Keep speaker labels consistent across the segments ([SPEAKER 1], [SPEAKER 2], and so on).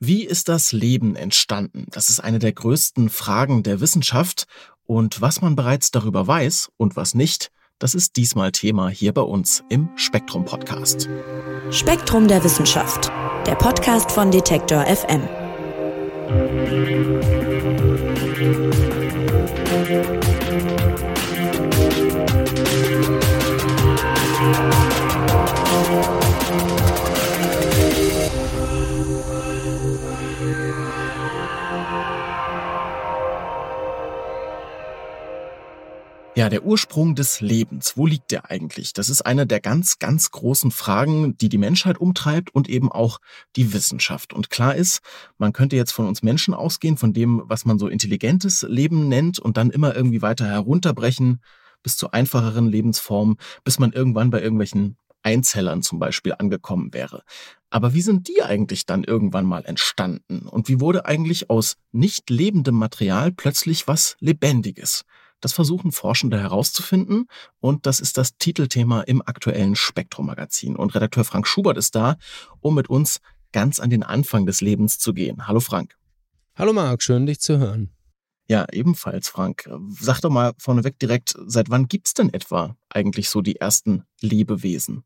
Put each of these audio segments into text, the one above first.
[SPEAKER 1] Wie ist das Leben entstanden? Das ist eine der größten Fragen der Wissenschaft. Und was man bereits darüber weiß und was nicht, das ist diesmal Thema hier bei uns im Spektrum Podcast.
[SPEAKER 2] Spektrum der Wissenschaft, der Podcast von Detektor FM.
[SPEAKER 1] Ja, der Ursprung des Lebens, wo liegt der eigentlich? Das ist eine der ganz, ganz großen Fragen, die die Menschheit umtreibt und eben auch die Wissenschaft. Und klar ist, man könnte jetzt von uns Menschen ausgehen, von dem, was man so intelligentes Leben nennt und dann immer irgendwie weiter herunterbrechen bis zu einfacheren Lebensformen, bis man irgendwann bei irgendwelchen Einzellern zum Beispiel angekommen wäre. Aber wie sind die eigentlich dann irgendwann mal entstanden? Und wie wurde eigentlich aus nicht lebendem Material plötzlich was Lebendiges? Das versuchen Forschende herauszufinden und das ist das Titelthema im aktuellen Spektrum-Magazin. Und Redakteur Frank Schubert ist da, um mit uns ganz an den Anfang des Lebens zu gehen. Hallo Frank.
[SPEAKER 3] Hallo Marc, schön dich zu hören.
[SPEAKER 1] Ja, ebenfalls, Frank. Sag doch mal vorneweg direkt, seit wann gibt's denn etwa eigentlich so die ersten Lebewesen?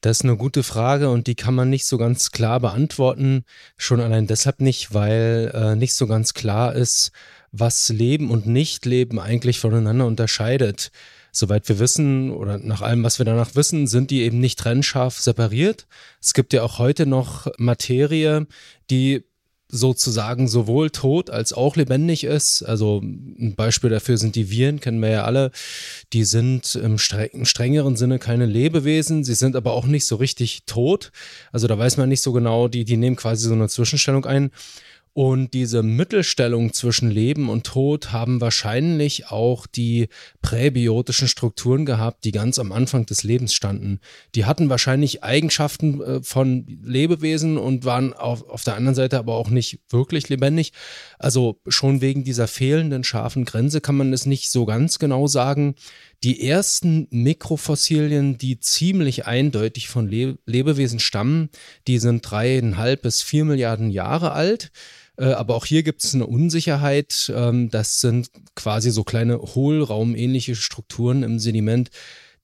[SPEAKER 3] Das ist eine gute Frage und die kann man nicht so ganz klar beantworten. Schon allein deshalb nicht, weil äh, nicht so ganz klar ist, was Leben und Nichtleben eigentlich voneinander unterscheidet. Soweit wir wissen oder nach allem, was wir danach wissen, sind die eben nicht trennscharf separiert. Es gibt ja auch heute noch Materie, die sozusagen sowohl tot als auch lebendig ist. Also ein Beispiel dafür sind die Viren, kennen wir ja alle. Die sind im strengeren Sinne keine Lebewesen, sie sind aber auch nicht so richtig tot. Also da weiß man nicht so genau, die, die nehmen quasi so eine Zwischenstellung ein. Und diese Mittelstellung zwischen Leben und Tod haben wahrscheinlich auch die präbiotischen Strukturen gehabt, die ganz am Anfang des Lebens standen. Die hatten wahrscheinlich Eigenschaften äh, von Lebewesen und waren auf, auf der anderen Seite aber auch nicht wirklich lebendig. Also schon wegen dieser fehlenden scharfen Grenze kann man es nicht so ganz genau sagen. Die ersten Mikrofossilien, die ziemlich eindeutig von Le Lebewesen stammen, die sind dreieinhalb bis vier Milliarden Jahre alt. Äh, aber auch hier gibt es eine Unsicherheit. Ähm, das sind quasi so kleine hohlraumähnliche Strukturen im Sediment,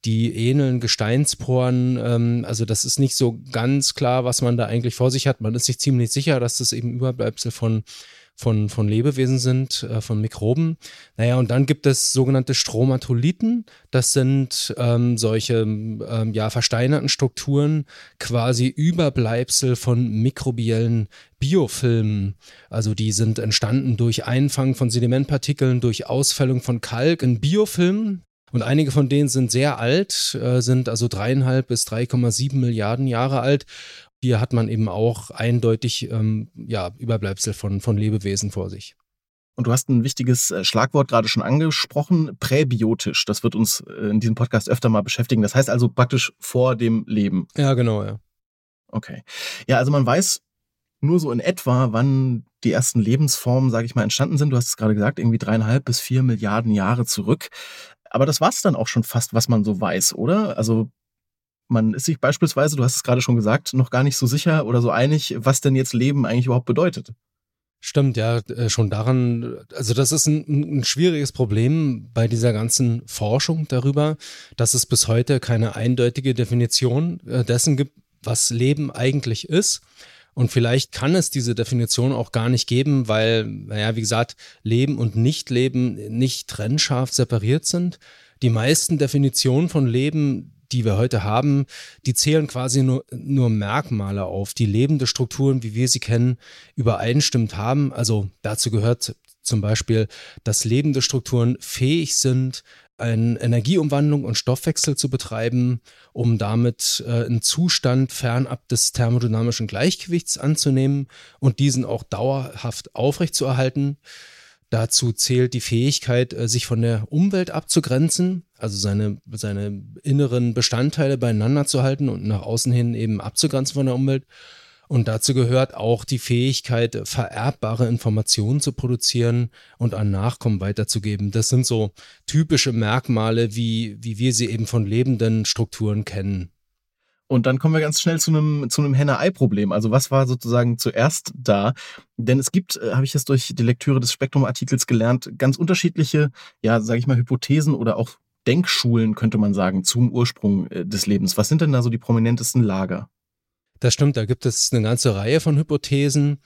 [SPEAKER 3] die ähneln Gesteinsporen. Ähm, also das ist nicht so ganz klar, was man da eigentlich vor sich hat. Man ist sich ziemlich sicher, dass das eben Überbleibsel von von, von Lebewesen sind, äh, von Mikroben. Naja, und dann gibt es sogenannte Stromatolithen. Das sind ähm, solche ähm, ja, versteinerten Strukturen, quasi Überbleibsel von mikrobiellen Biofilmen. Also die sind entstanden durch Einfang von Sedimentpartikeln, durch Ausfällung von Kalk in Biofilmen. Und einige von denen sind sehr alt, äh, sind also dreieinhalb bis 3,7 Milliarden Jahre alt hier hat man eben auch eindeutig ähm, ja, Überbleibsel von, von Lebewesen vor sich.
[SPEAKER 1] Und du hast ein wichtiges äh, Schlagwort gerade schon angesprochen, präbiotisch. Das wird uns äh, in diesem Podcast öfter mal beschäftigen. Das heißt also praktisch vor dem Leben.
[SPEAKER 3] Ja, genau, ja.
[SPEAKER 1] Okay. Ja, also man weiß nur so in etwa, wann die ersten Lebensformen, sage ich mal, entstanden sind. Du hast es gerade gesagt, irgendwie dreieinhalb bis vier Milliarden Jahre zurück. Aber das war es dann auch schon fast, was man so weiß, oder? Also man ist sich beispielsweise, du hast es gerade schon gesagt, noch gar nicht so sicher oder so einig, was denn jetzt Leben eigentlich überhaupt bedeutet.
[SPEAKER 3] Stimmt, ja, äh, schon daran, also das ist ein, ein, schwieriges Problem bei dieser ganzen Forschung darüber, dass es bis heute keine eindeutige Definition äh, dessen gibt, was Leben eigentlich ist. Und vielleicht kann es diese Definition auch gar nicht geben, weil, naja, wie gesagt, Leben und Nichtleben nicht trennscharf separiert sind. Die meisten Definitionen von Leben, die wir heute haben, die zählen quasi nur, nur Merkmale auf, die lebende Strukturen, wie wir sie kennen, übereinstimmt haben. Also dazu gehört zum Beispiel, dass lebende Strukturen fähig sind, eine Energieumwandlung und Stoffwechsel zu betreiben, um damit äh, einen Zustand fernab des thermodynamischen Gleichgewichts anzunehmen und diesen auch dauerhaft aufrechtzuerhalten. Dazu zählt die Fähigkeit, äh, sich von der Umwelt abzugrenzen, also seine, seine inneren Bestandteile beieinander zu halten und nach außen hin eben abzugrenzen von der Umwelt. Und dazu gehört auch die Fähigkeit, vererbbare Informationen zu produzieren und an Nachkommen weiterzugeben. Das sind so typische Merkmale, wie, wie wir sie eben von lebenden Strukturen kennen.
[SPEAKER 1] Und dann kommen wir ganz schnell zu einem, zu einem Henne-Ei-Problem. Also was war sozusagen zuerst da? Denn es gibt, äh, habe ich jetzt durch die Lektüre des Spektrum-Artikels gelernt, ganz unterschiedliche, ja, sage ich mal, Hypothesen oder auch Denkschulen, könnte man sagen, zum Ursprung äh, des Lebens. Was sind denn da so die prominentesten Lager?
[SPEAKER 3] Das stimmt, da gibt es eine ganze Reihe von Hypothesen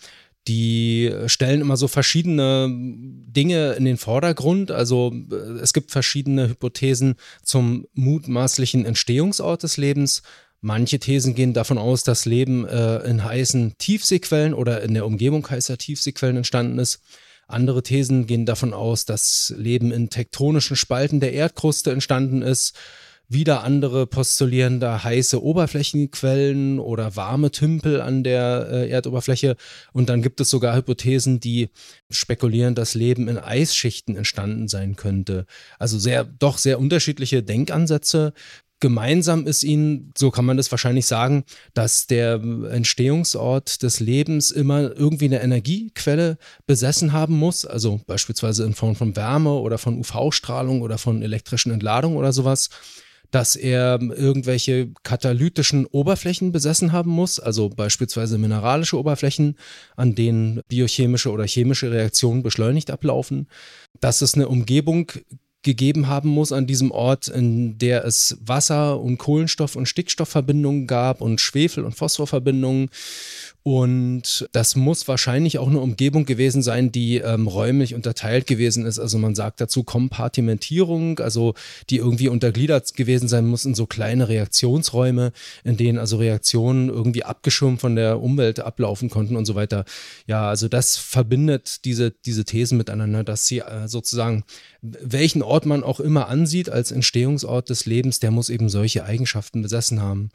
[SPEAKER 3] die stellen immer so verschiedene Dinge in den Vordergrund. Also äh, es gibt verschiedene Hypothesen zum mutmaßlichen Entstehungsort des Lebens. Manche Thesen gehen davon aus, dass Leben äh, in heißen Tiefseequellen oder in der Umgebung heißer Tiefseequellen entstanden ist. Andere Thesen gehen davon aus, dass Leben in tektonischen Spalten der Erdkruste entstanden ist. Wieder andere postulieren da heiße Oberflächenquellen oder warme Tümpel an der äh, Erdoberfläche. Und dann gibt es sogar Hypothesen, die spekulieren, dass Leben in Eisschichten entstanden sein könnte. Also sehr, doch sehr unterschiedliche Denkansätze. Gemeinsam ist ihnen, so kann man das wahrscheinlich sagen, dass der Entstehungsort des Lebens immer irgendwie eine Energiequelle besessen haben muss, also beispielsweise in Form von Wärme oder von UV-Strahlung oder von elektrischen Entladung oder sowas dass er irgendwelche katalytischen Oberflächen besessen haben muss, also beispielsweise mineralische Oberflächen, an denen biochemische oder chemische Reaktionen beschleunigt ablaufen, dass es eine Umgebung gegeben haben muss an diesem Ort, in der es Wasser- und Kohlenstoff- und Stickstoffverbindungen gab und Schwefel- und Phosphorverbindungen und das muss wahrscheinlich auch eine Umgebung gewesen sein, die ähm, räumlich unterteilt gewesen ist. Also man sagt dazu Kompartimentierung, also die irgendwie untergliedert gewesen sein muss in so kleine Reaktionsräume, in denen also Reaktionen irgendwie abgeschirmt von der Umwelt ablaufen konnten und so weiter. Ja, also das verbindet diese, diese Thesen miteinander, dass sie äh, sozusagen, welchen Ort man auch immer ansieht als Entstehungsort des Lebens, der muss eben solche Eigenschaften besessen haben.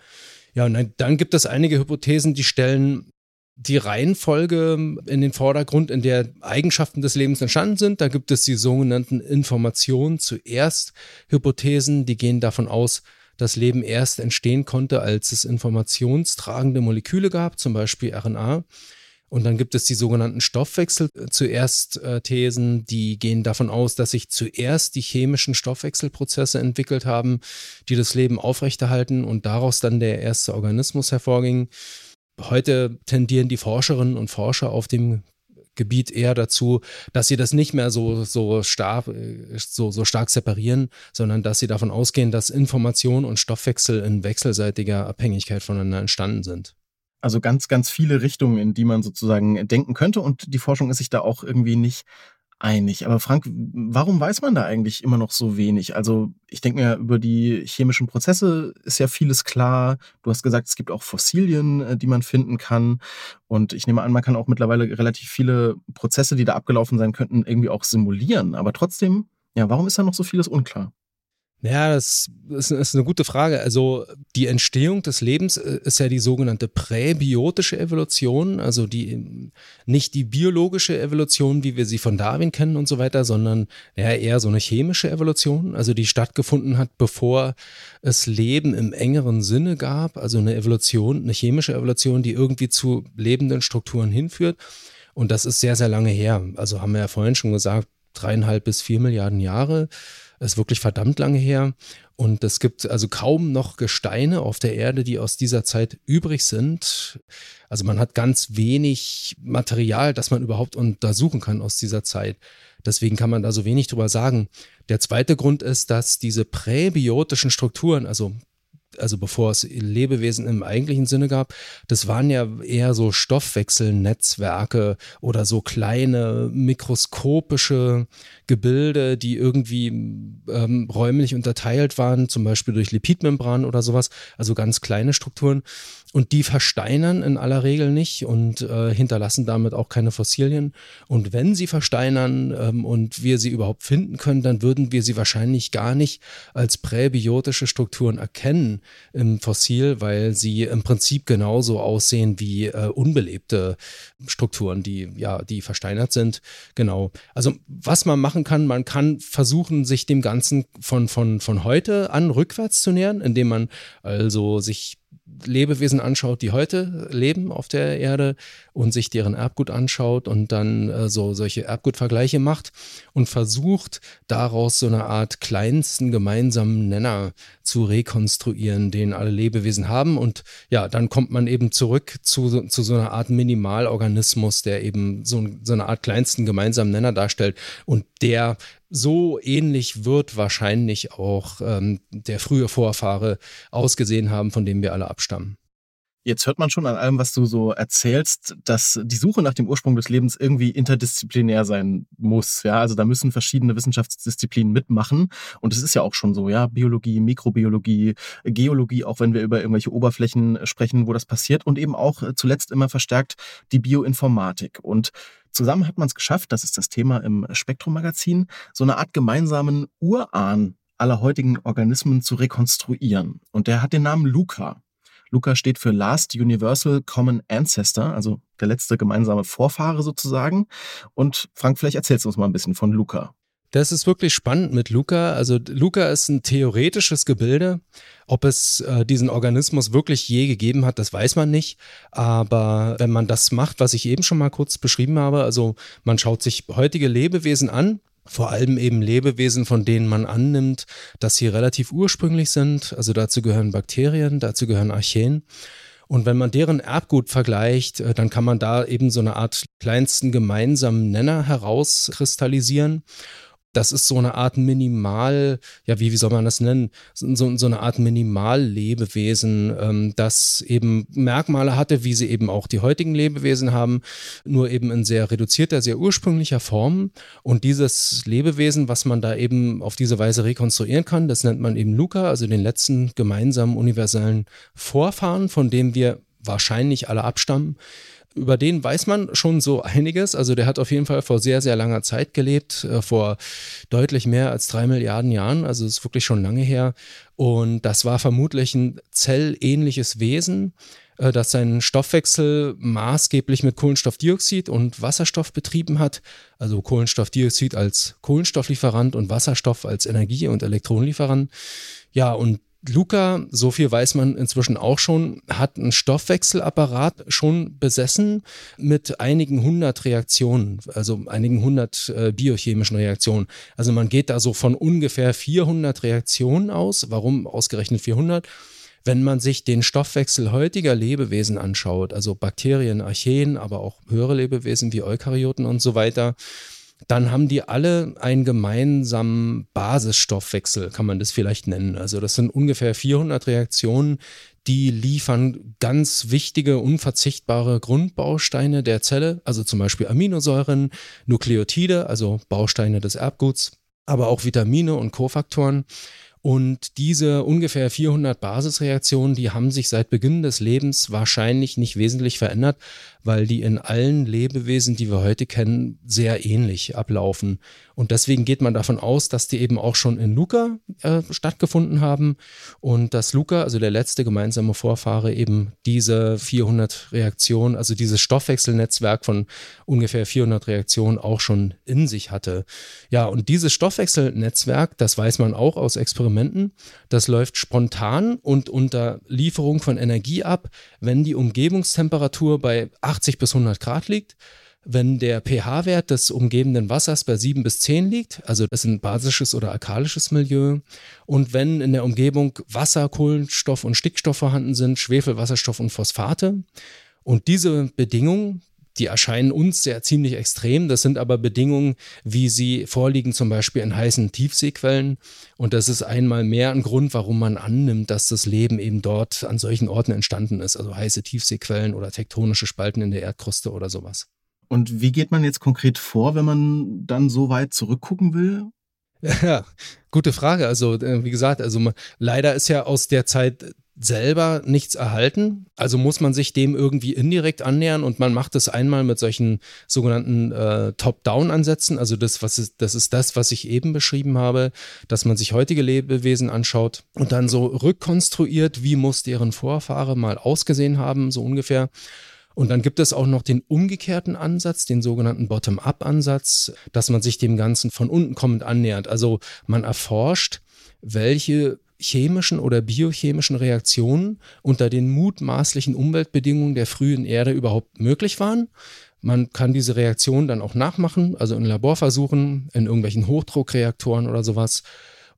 [SPEAKER 3] Ja, und dann gibt es einige Hypothesen, die stellen die Reihenfolge in den Vordergrund, in der Eigenschaften des Lebens entstanden sind. Da gibt es die sogenannten Informationen zuerst Hypothesen, die gehen davon aus, dass Leben erst entstehen konnte, als es informationstragende Moleküle gab, zum Beispiel RNA. Und dann gibt es die sogenannten Stoffwechsel zuerst äh, Thesen, die gehen davon aus, dass sich zuerst die chemischen Stoffwechselprozesse entwickelt haben, die das Leben aufrechterhalten und daraus dann der erste Organismus hervorging. Heute tendieren die Forscherinnen und Forscher auf dem Gebiet eher dazu, dass sie das nicht mehr so, so, stark, so, so stark separieren, sondern dass sie davon ausgehen, dass Information und Stoffwechsel in wechselseitiger Abhängigkeit voneinander entstanden sind.
[SPEAKER 1] Also ganz, ganz viele Richtungen, in die man sozusagen denken könnte und die Forschung ist sich da auch irgendwie nicht einig. Aber Frank, warum weiß man da eigentlich immer noch so wenig? Also ich denke mir, über die chemischen Prozesse ist ja vieles klar. Du hast gesagt, es gibt auch Fossilien, äh, die man finden kann. Und ich nehme an, man kann auch mittlerweile relativ viele Prozesse, die da abgelaufen sein könnten, irgendwie auch simulieren. Aber trotzdem, ja, warum ist da noch so vieles unklar?
[SPEAKER 3] Ja, das ist, eine gute Frage. Also die Entstehung des Lebens äh, ist ja die sogenannte präbiotische Evolution, also die nicht die biologische Evolution, wie wir sie von Darwin kennen und so weiter, sondern ja, eher so eine chemische Evolution, also die stattgefunden hat, bevor es Leben im engeren Sinne gab, also eine Evolution, eine chemische Evolution, die irgendwie zu lebenden Strukturen hinführt. Und das ist sehr, sehr lange her. Also haben wir ja vorhin schon gesagt, dreieinhalb bis vier Milliarden Jahre ist wirklich verdammt lange her. Und es gibt also kaum noch Gesteine auf der Erde, die aus dieser Zeit übrig sind. Also man hat ganz wenig Material, das man überhaupt untersuchen kann aus dieser Zeit. Deswegen kann man da so wenig drüber sagen. Der zweite Grund ist, dass diese präbiotischen Strukturen, also also bevor es Lebewesen im eigentlichen Sinne gab, das waren ja eher so Stoffwechselnetzwerke oder so kleine mikroskopische Gebilde, die irgendwie ähm, räumlich unterteilt waren, zum Beispiel durch Lipidmembran oder sowas, also ganz kleine Strukturen. Und die versteinern in aller Regel nicht und äh, hinterlassen damit auch keine Fossilien. Und wenn sie versteinern ähm, und wir sie überhaupt finden können, dann würden wir sie wahrscheinlich gar nicht als präbiotische Strukturen erkennen im Fossil, weil sie im Prinzip genauso aussehen wie äh, unbelebte Strukturen, die ja, die versteinert sind. Genau. Also was man machen kann, man kann versuchen, sich dem Ganzen von, von, von heute an rückwärts zu nähern, indem man also sich Lebewesen anschaut, die heute leben auf der Erde und sich deren Erbgut anschaut und dann äh, so solche Erbgutvergleiche macht und versucht daraus so eine Art kleinsten gemeinsamen Nenner zu rekonstruieren, den alle Lebewesen haben und ja, dann kommt man eben zurück zu, zu so einer Art Minimalorganismus, der eben so, so eine Art kleinsten gemeinsamen Nenner darstellt und der so ähnlich wird wahrscheinlich auch ähm, der frühe Vorfahre ausgesehen haben, von dem wir alle abstammen.
[SPEAKER 1] Jetzt hört man schon an allem, was du so erzählst, dass die Suche nach dem Ursprung des Lebens irgendwie interdisziplinär sein muss. Ja, also da müssen verschiedene Wissenschaftsdisziplinen mitmachen. Und es ist ja auch schon so, ja, Biologie, Mikrobiologie, Geologie, auch wenn wir über irgendwelche Oberflächen sprechen, wo das passiert. Und eben auch zuletzt immer verstärkt die Bioinformatik. Und zusammen hat man es geschafft, das ist das Thema im Spektrum-Magazin, so eine Art gemeinsamen Urahn aller heutigen Organismen zu rekonstruieren. Und der hat den Namen Luca. Luca steht für Last Universal Common Ancestor, also der letzte gemeinsame Vorfahre sozusagen. Und Frank, vielleicht erzählst du uns mal ein bisschen von Luca.
[SPEAKER 3] Das ist wirklich spannend mit Luca. Also Luca ist ein theoretisches Gebilde. Ob es äh, diesen Organismus wirklich je gegeben hat, das weiß man nicht. Aber wenn man das macht, was ich eben schon mal kurz beschrieben habe, also man schaut sich heutige Lebewesen an, vor allem eben Lebewesen, von denen man annimmt, dass sie relativ ursprünglich sind. Also dazu gehören Bakterien, dazu gehören Archeen. Und wenn man deren Erbgut vergleicht, äh, dann kann man da eben so eine Art kleinsten gemeinsamen Nenner herauskristallisieren das ist so eine Art Minimal, ja, wie, wie soll man das nennen? So, so eine Art Minimallebewesen, ähm, das eben Merkmale hatte, wie sie eben auch die heutigen Lebewesen haben, nur eben in sehr reduzierter, sehr ursprünglicher Form. Und dieses Lebewesen, was man da eben auf diese Weise rekonstruieren kann, das nennt man eben Luca, also den letzten gemeinsamen universellen Vorfahren, von dem wir wahrscheinlich alle abstammen über den weiß man schon so einiges. Also der hat auf jeden Fall vor sehr, sehr langer Zeit gelebt, äh, vor deutlich mehr als drei Milliarden Jahren. Also ist wirklich schon lange her. Und das war vermutlich ein zellähnliches Wesen, äh, das seinen Stoffwechsel maßgeblich mit Kohlenstoffdioxid und Wasserstoff betrieben hat. Also Kohlenstoffdioxid als Kohlenstofflieferant und Wasserstoff als Energie- und Elektronenlieferant. Ja, und Luca, so viel weiß man inzwischen auch schon, hat einen Stoffwechselapparat schon besessen mit einigen hundert Reaktionen, also einigen hundert äh, biochemischen Reaktionen. Also man geht da so von ungefähr 400 Reaktionen aus. Warum ausgerechnet 400? Wenn man sich den Stoffwechsel heutiger Lebewesen anschaut, also Bakterien, Archeen, aber auch höhere Lebewesen wie Eukaryoten und so weiter, dann haben die alle einen gemeinsamen Basisstoffwechsel, kann man das vielleicht nennen. Also das sind ungefähr 400 Reaktionen, die liefern ganz wichtige, unverzichtbare Grundbausteine der Zelle, also zum Beispiel Aminosäuren, Nukleotide, also Bausteine des Erbguts, aber auch Vitamine und Kofaktoren. Und diese ungefähr 400 Basisreaktionen, die haben sich seit Beginn des Lebens wahrscheinlich nicht wesentlich verändert, weil die in allen Lebewesen, die wir heute kennen, sehr ähnlich ablaufen. Und deswegen geht man davon aus, dass die eben auch schon in Luca äh, stattgefunden haben und dass Luca, also der letzte gemeinsame Vorfahre, eben diese 400 Reaktionen, also dieses Stoffwechselnetzwerk von ungefähr 400 Reaktionen auch schon in sich hatte. Ja, und dieses Stoffwechselnetzwerk, das weiß man auch aus Experimenten, das läuft spontan und unter Lieferung von Energie ab, wenn die Umgebungstemperatur bei 80 bis 100 Grad liegt. Wenn der pH-Wert des umgebenden Wassers bei 7 bis 10 liegt, also das ist ein basisches oder alkalisches Milieu, und wenn in der Umgebung Wasser, Kohlenstoff und Stickstoff vorhanden sind, Schwefel, Wasserstoff und Phosphate, und diese Bedingungen, die erscheinen uns sehr ziemlich extrem. Das sind aber Bedingungen, wie sie vorliegen, zum Beispiel in heißen Tiefseequellen. Und das ist einmal mehr ein Grund, warum man annimmt, dass das Leben eben dort an solchen Orten entstanden ist. Also heiße Tiefseequellen oder tektonische Spalten in der Erdkruste oder sowas.
[SPEAKER 1] Und wie geht man jetzt konkret vor, wenn man dann so weit zurückgucken will?
[SPEAKER 3] Ja, gute Frage. Also, äh, wie gesagt, also leider ist ja aus der Zeit selber nichts erhalten. Also muss man sich dem irgendwie indirekt annähern und man macht es einmal mit solchen sogenannten äh, Top-Down-Ansätzen. Also das, was ist, das ist das, was ich eben beschrieben habe, dass man sich heutige Lebewesen anschaut und dann so rückkonstruiert, wie muss deren Vorfahre mal ausgesehen haben, so ungefähr. Und dann gibt es auch noch den umgekehrten Ansatz, den sogenannten Bottom-up-Ansatz, dass man sich dem Ganzen von unten kommend annähert. Also man erforscht, welche chemischen oder biochemischen Reaktionen unter den mutmaßlichen Umweltbedingungen der frühen Erde überhaupt möglich waren. Man kann diese Reaktion dann auch nachmachen, also in Laborversuchen, in irgendwelchen Hochdruckreaktoren oder sowas.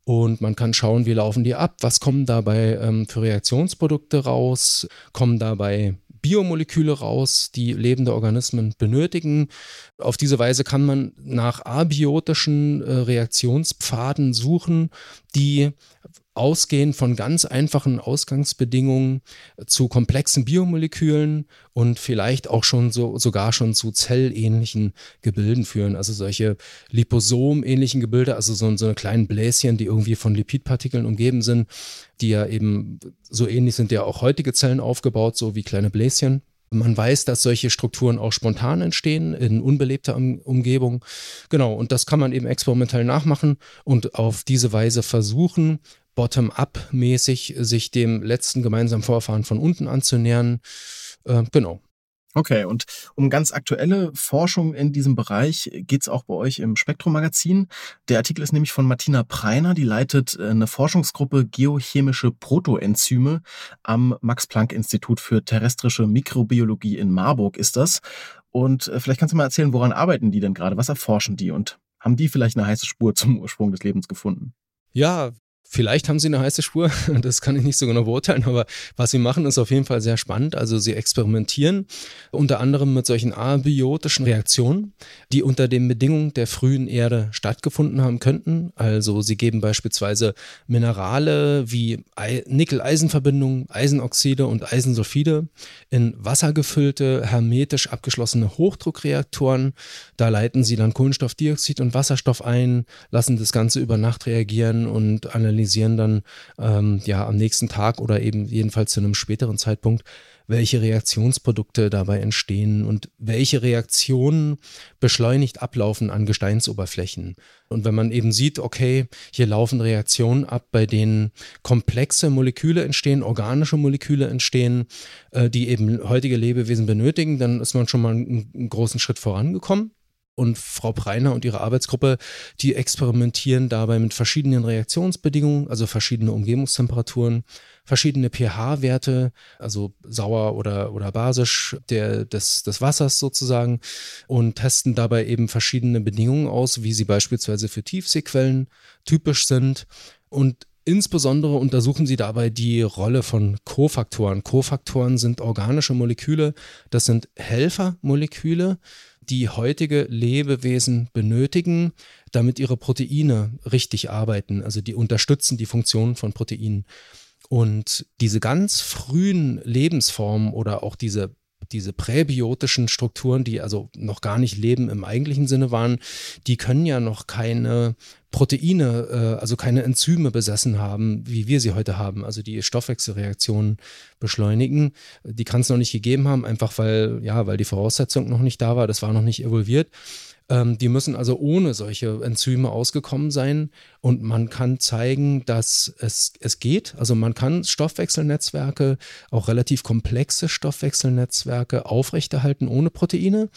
[SPEAKER 3] Und man kann schauen, wie laufen die ab, was kommen dabei ähm, für Reaktionsprodukte raus, kommen dabei Biomoleküle raus, die lebende Organismen benötigen. Auf diese Weise kann man nach abiotischen äh, Reaktionspfaden suchen, die ausgehen von ganz einfachen Ausgangsbedingungen zu komplexen Biomolekülen und vielleicht auch schon so, sogar schon zu zellähnlichen Gebilden führen. Also solche Liposom-ähnlichen Gebilde, also so, so eine kleinen Bläschen, die irgendwie von Lipidpartikeln umgeben sind, die ja eben so ähnlich sind ja auch heutige Zellen aufgebaut, so wie kleine Bläschen. Man weiß, dass solche Strukturen auch spontan entstehen in unbelebter Umgebung. Genau, und das kann man eben experimentell nachmachen und auf diese Weise versuchen, bottom-up-mäßig sich dem letzten gemeinsamen Vorfahren von unten anzunähern. Äh, genau.
[SPEAKER 1] Okay, und um ganz aktuelle Forschung in diesem Bereich geht es auch bei euch im Spektrum-Magazin. Der Artikel ist nämlich von Martina Preiner, die leitet äh, eine Forschungsgruppe Geochemische Protoenzyme am Max-Planck-Institut für terrestrische Mikrobiologie in Marburg ist das. Und äh, vielleicht kannst du mal erzählen, woran arbeiten die denn gerade? Was erforschen die und haben die vielleicht eine heiße Spur zum Ursprung des Lebens gefunden?
[SPEAKER 3] Ja, Vielleicht haben sie eine heiße Spur, das kann ich nicht so genau beurteilen, aber was sie machen, ist auf jeden Fall sehr spannend. Also sie experimentieren unter anderem mit solchen abiotischen Reaktionen, die unter den Bedingungen der frühen Erde stattgefunden haben könnten. Also sie geben beispielsweise Minerale wie Nickel-Eisen-Verbindungen, Eisenoxide und Eisensulfide in wassergefüllte, hermetisch abgeschlossene Hochdruckreaktoren. Da leiten sie dann Kohlenstoffdioxid und Wasserstoff ein, lassen das Ganze über Nacht reagieren und analysieren analysieren dann ähm, ja am nächsten Tag oder eben jedenfalls zu einem späteren Zeitpunkt, welche Reaktionsprodukte dabei entstehen und welche Reaktionen beschleunigt ablaufen an Gesteinsoberflächen. Und wenn man eben sieht, okay, hier laufen Reaktionen ab, bei denen komplexe Moleküle entstehen, organische Moleküle entstehen, äh, die eben heutige Lebewesen benötigen, dann ist man schon mal einen, einen großen Schritt vorangekommen und Frau Preiner und ihre Arbeitsgruppe, die experimentieren dabei mit verschiedenen Reaktionsbedingungen, also verschiedene Umgebungstemperaturen, verschiedene pH-Werte, also sauer oder, oder basisch der, des, des Wassers sozusagen und testen dabei eben verschiedene Bedingungen aus, wie sie beispielsweise für Tiefseequellen typisch sind. Und Insbesondere untersuchen sie dabei die Rolle von Kofaktoren. Kofaktoren sind organische Moleküle, das sind Helfermoleküle, die heutige Lebewesen benötigen, damit ihre Proteine richtig arbeiten. Also die unterstützen die Funktion von Proteinen. Und diese ganz frühen Lebensformen oder auch diese diese präbiotischen Strukturen, die also noch gar nicht Leben im eigentlichen Sinne waren, die können ja noch keine Proteine, äh, also keine Enzyme besessen haben, wie wir sie heute haben, also die Stoffwechselreaktionen beschleunigen. Die kann es noch nicht gegeben haben, einfach weil, ja, weil die Voraussetzung noch nicht da war, das war noch nicht evolviert. Ähm, die müssen also ohne solche Enzyme ausgekommen sein und man kann zeigen, dass es, es geht. Also man kann Stoffwechselnetzwerke, auch relativ komplexe Stoffwechselnetzwerke aufrechterhalten ohne Proteine.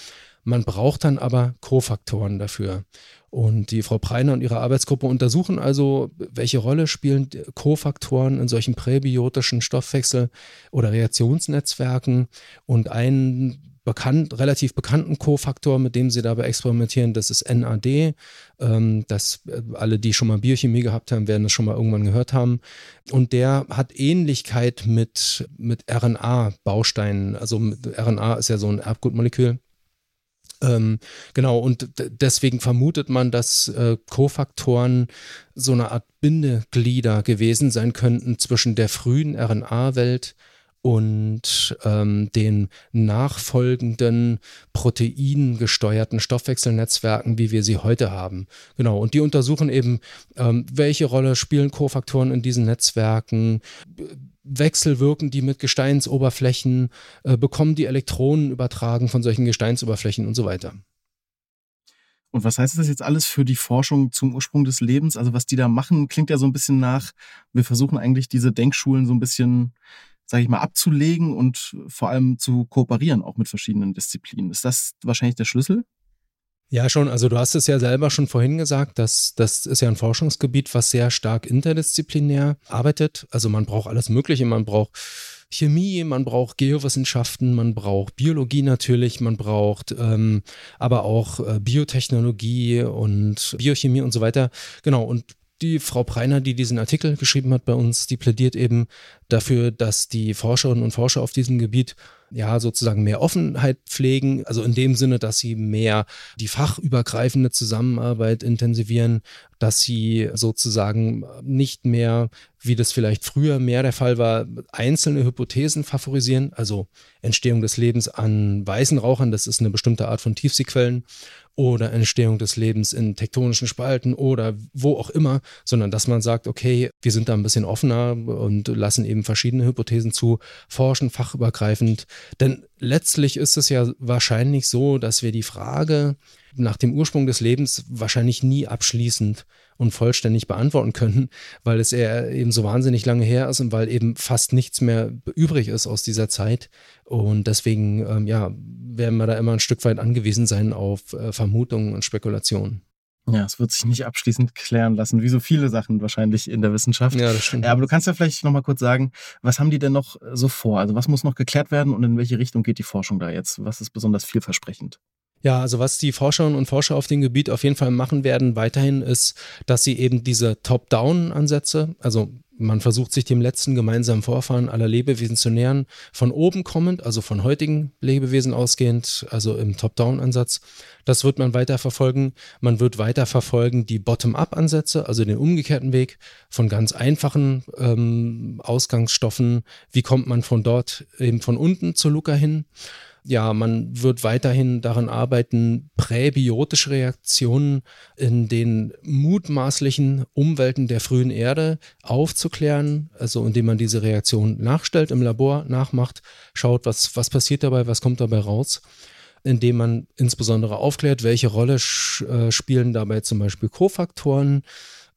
[SPEAKER 3] Man braucht dann aber Kofaktoren dafür. Und die Frau Preiner und ihre Arbeitsgruppe untersuchen also, welche Rolle spielen Kofaktoren in solchen präbiotischen Stoffwechsel- oder Reaktionsnetzwerken. Und ein bekannt, relativ bekannten Kofaktor, mit dem sie dabei experimentieren, das ist NAD. Ähm, das, äh, alle, die schon mal Biochemie gehabt haben, werden das schon mal irgendwann gehört haben. Und der hat Ähnlichkeit mit, mit RNA-Bausteinen. Also RNA ist ja so ein Erbgutmolekül. Ähm, genau, und deswegen vermutet man, dass äh, Kofaktoren so eine Art Bindeglieder gewesen sein könnten zwischen der frühen RNA-Welt und ähm, den nachfolgenden proteingesteuerten Stoffwechselnetzwerken, wie wir sie heute haben. Genau, und die untersuchen eben, ähm, welche Rolle spielen Kofaktoren in diesen Netzwerken, wechselwirken die mit Gesteinsoberflächen, äh, bekommen die Elektronen übertragen von solchen Gesteinsoberflächen und so weiter.
[SPEAKER 1] Und was heißt das jetzt alles für die Forschung zum Ursprung des Lebens? Also was die da machen, klingt ja so ein bisschen nach, wir versuchen eigentlich diese Denkschulen so ein bisschen sage ich mal, abzulegen und vor allem zu kooperieren, auch mit verschiedenen Disziplinen. Ist das wahrscheinlich der Schlüssel?
[SPEAKER 3] Ja, schon. Also du hast es ja selber schon vorhin gesagt, dass das ist ja ein Forschungsgebiet, was sehr stark interdisziplinär arbeitet. Also man braucht alles Mögliche. Man braucht Chemie, man braucht Geowissenschaften, man braucht Biologie natürlich, man braucht ähm, aber auch äh, Biotechnologie und Biochemie und so weiter. Genau. Und die Frau Preiner, die diesen Artikel geschrieben hat bei uns, die plädiert eben dafür, dass die Forscherinnen und Forscher auf diesem Gebiet ja sozusagen mehr Offenheit pflegen, also in dem Sinne, dass sie mehr die fachübergreifende Zusammenarbeit intensivieren, dass sie sozusagen nicht mehr, wie das vielleicht früher mehr der Fall war, einzelne Hypothesen favorisieren, also Entstehung des Lebens an weißen Rauchern, das ist eine bestimmte Art von Tiefseequellen, oder Entstehung des Lebens in tektonischen Spalten oder wo auch immer, sondern dass man sagt, okay, wir sind da ein bisschen offener und lassen eben verschiedene Hypothesen zu, forschen fachübergreifend. Denn letztlich ist es ja wahrscheinlich so, dass wir die Frage nach dem Ursprung des Lebens wahrscheinlich nie abschließend und vollständig beantworten können, weil es eben so wahnsinnig lange her ist und weil eben fast nichts mehr übrig ist aus dieser Zeit. Und deswegen, ähm, ja, werden wir da immer ein Stück weit angewiesen sein auf äh, Vermutungen und Spekulationen.
[SPEAKER 1] Ja, es wird sich nicht abschließend klären lassen, wie so viele Sachen wahrscheinlich in der Wissenschaft.
[SPEAKER 3] Ja, das stimmt.
[SPEAKER 1] Ja, aber du kannst ja vielleicht nochmal kurz sagen, was haben die denn noch so vor? Also was muss noch geklärt werden und in welche Richtung geht die Forschung da jetzt? Was ist besonders vielversprechend?
[SPEAKER 3] Ja, also was die Forscherinnen und Forscher auf dem Gebiet auf jeden Fall machen werden weiterhin ist, dass sie eben diese Top-Down-Ansätze, also man versucht sich dem letzten gemeinsamen Vorfahren aller Lebewesen zu nähern, von oben kommend, also von heutigen Lebewesen ausgehend, also im Top-Down-Ansatz. Das wird man weiter verfolgen. Man wird weiter verfolgen die Bottom-up-Ansätze, also den umgekehrten Weg von ganz einfachen ähm, Ausgangsstoffen. Wie kommt man von dort eben von unten zu Luca hin? Ja, man wird weiterhin daran arbeiten, präbiotische Reaktionen in den mutmaßlichen Umwelten der frühen Erde aufzuklären, also indem man diese Reaktion nachstellt, im Labor nachmacht, schaut, was, was passiert dabei, was kommt dabei raus. Indem man insbesondere aufklärt, welche Rolle äh, spielen dabei zum Beispiel Kofaktoren,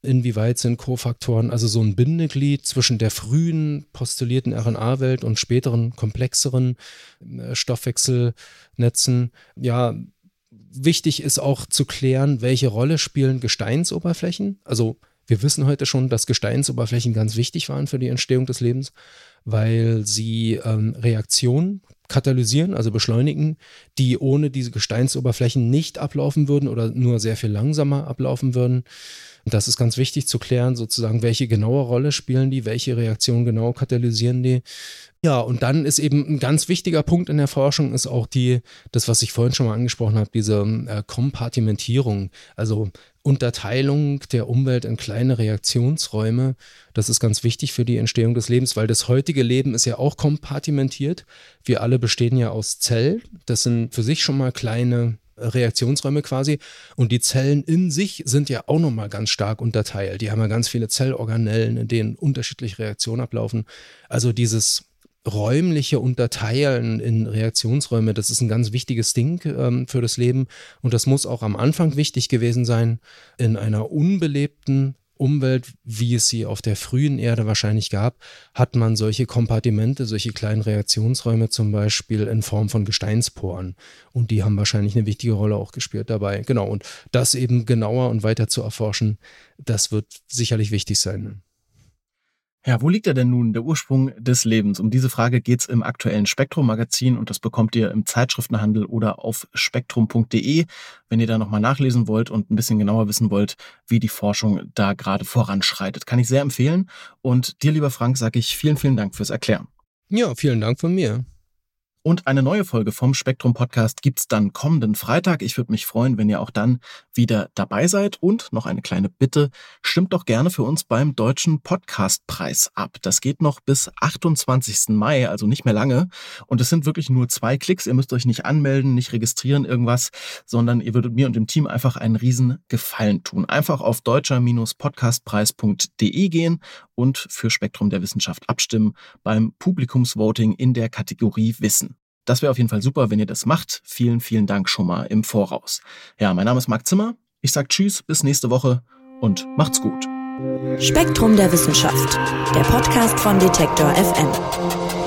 [SPEAKER 3] inwieweit sind Kofaktoren also so ein Bindeglied zwischen der frühen postulierten RNA-Welt und späteren komplexeren äh, Stoffwechselnetzen. Ja, wichtig ist auch zu klären, welche Rolle spielen Gesteinsoberflächen. Also wir wissen heute schon, dass Gesteinsoberflächen ganz wichtig waren für die Entstehung des Lebens, weil sie ähm, Reaktionen katalysieren, also beschleunigen, die ohne diese Gesteinsoberflächen nicht ablaufen würden oder nur sehr viel langsamer ablaufen würden. Und das ist ganz wichtig zu klären, sozusagen, welche genaue Rolle spielen die, welche Reaktionen genau katalysieren die. Ja, und dann ist eben ein ganz wichtiger Punkt in der Forschung ist auch die, das, was ich vorhin schon mal angesprochen habe, diese äh, Kompartimentierung, also Unterteilung der Umwelt in kleine Reaktionsräume. Das ist ganz wichtig für die Entstehung des Lebens, weil das heutige Leben ist ja auch kompartimentiert. Wir alle bestehen ja aus Zellen. Das sind für sich schon mal kleine Reaktionsräume quasi. Und die Zellen in sich sind ja auch nochmal ganz stark unterteilt. Die haben ja ganz viele Zellorganellen, in denen unterschiedliche Reaktionen ablaufen. Also dieses räumliche Unterteilen in Reaktionsräume, das ist ein ganz wichtiges Ding ähm, für das Leben. Und das muss auch am Anfang wichtig gewesen sein. In einer unbelebten Umwelt, wie es sie auf der frühen Erde wahrscheinlich gab, hat man solche Kompartimente, solche kleinen Reaktionsräume zum Beispiel in Form von Gesteinsporen. Und die haben wahrscheinlich eine wichtige Rolle auch gespielt dabei. Genau. Und das eben genauer und weiter zu erforschen, das wird sicherlich wichtig sein.
[SPEAKER 1] Ja, wo liegt er denn nun, der Ursprung des Lebens? Um diese Frage geht's im aktuellen Spektrum-Magazin und das bekommt ihr im Zeitschriftenhandel oder auf spektrum.de, wenn ihr da nochmal nachlesen wollt und ein bisschen genauer wissen wollt, wie die Forschung da gerade voranschreitet. Kann ich sehr empfehlen. Und dir, lieber Frank, sage ich vielen, vielen Dank fürs Erklären.
[SPEAKER 3] Ja, vielen Dank von mir.
[SPEAKER 1] Und eine neue Folge vom Spektrum Podcast gibt's dann kommenden Freitag. Ich würde mich freuen, wenn ihr auch dann wieder dabei seid. Und noch eine kleine Bitte, stimmt doch gerne für uns beim Deutschen Podcastpreis ab. Das geht noch bis 28. Mai, also nicht mehr lange. Und es sind wirklich nur zwei Klicks. Ihr müsst euch nicht anmelden, nicht registrieren, irgendwas, sondern ihr würdet mir und dem Team einfach einen riesen Gefallen tun. Einfach auf deutscher-podcastpreis.de gehen und für Spektrum der Wissenschaft abstimmen beim Publikumsvoting in der Kategorie Wissen. Das wäre auf jeden Fall super, wenn ihr das macht. Vielen, vielen Dank schon mal im Voraus. Ja, mein Name ist Marc Zimmer. Ich sage Tschüss, bis nächste Woche und macht's gut.
[SPEAKER 2] Spektrum der Wissenschaft, der Podcast von Detektor FM.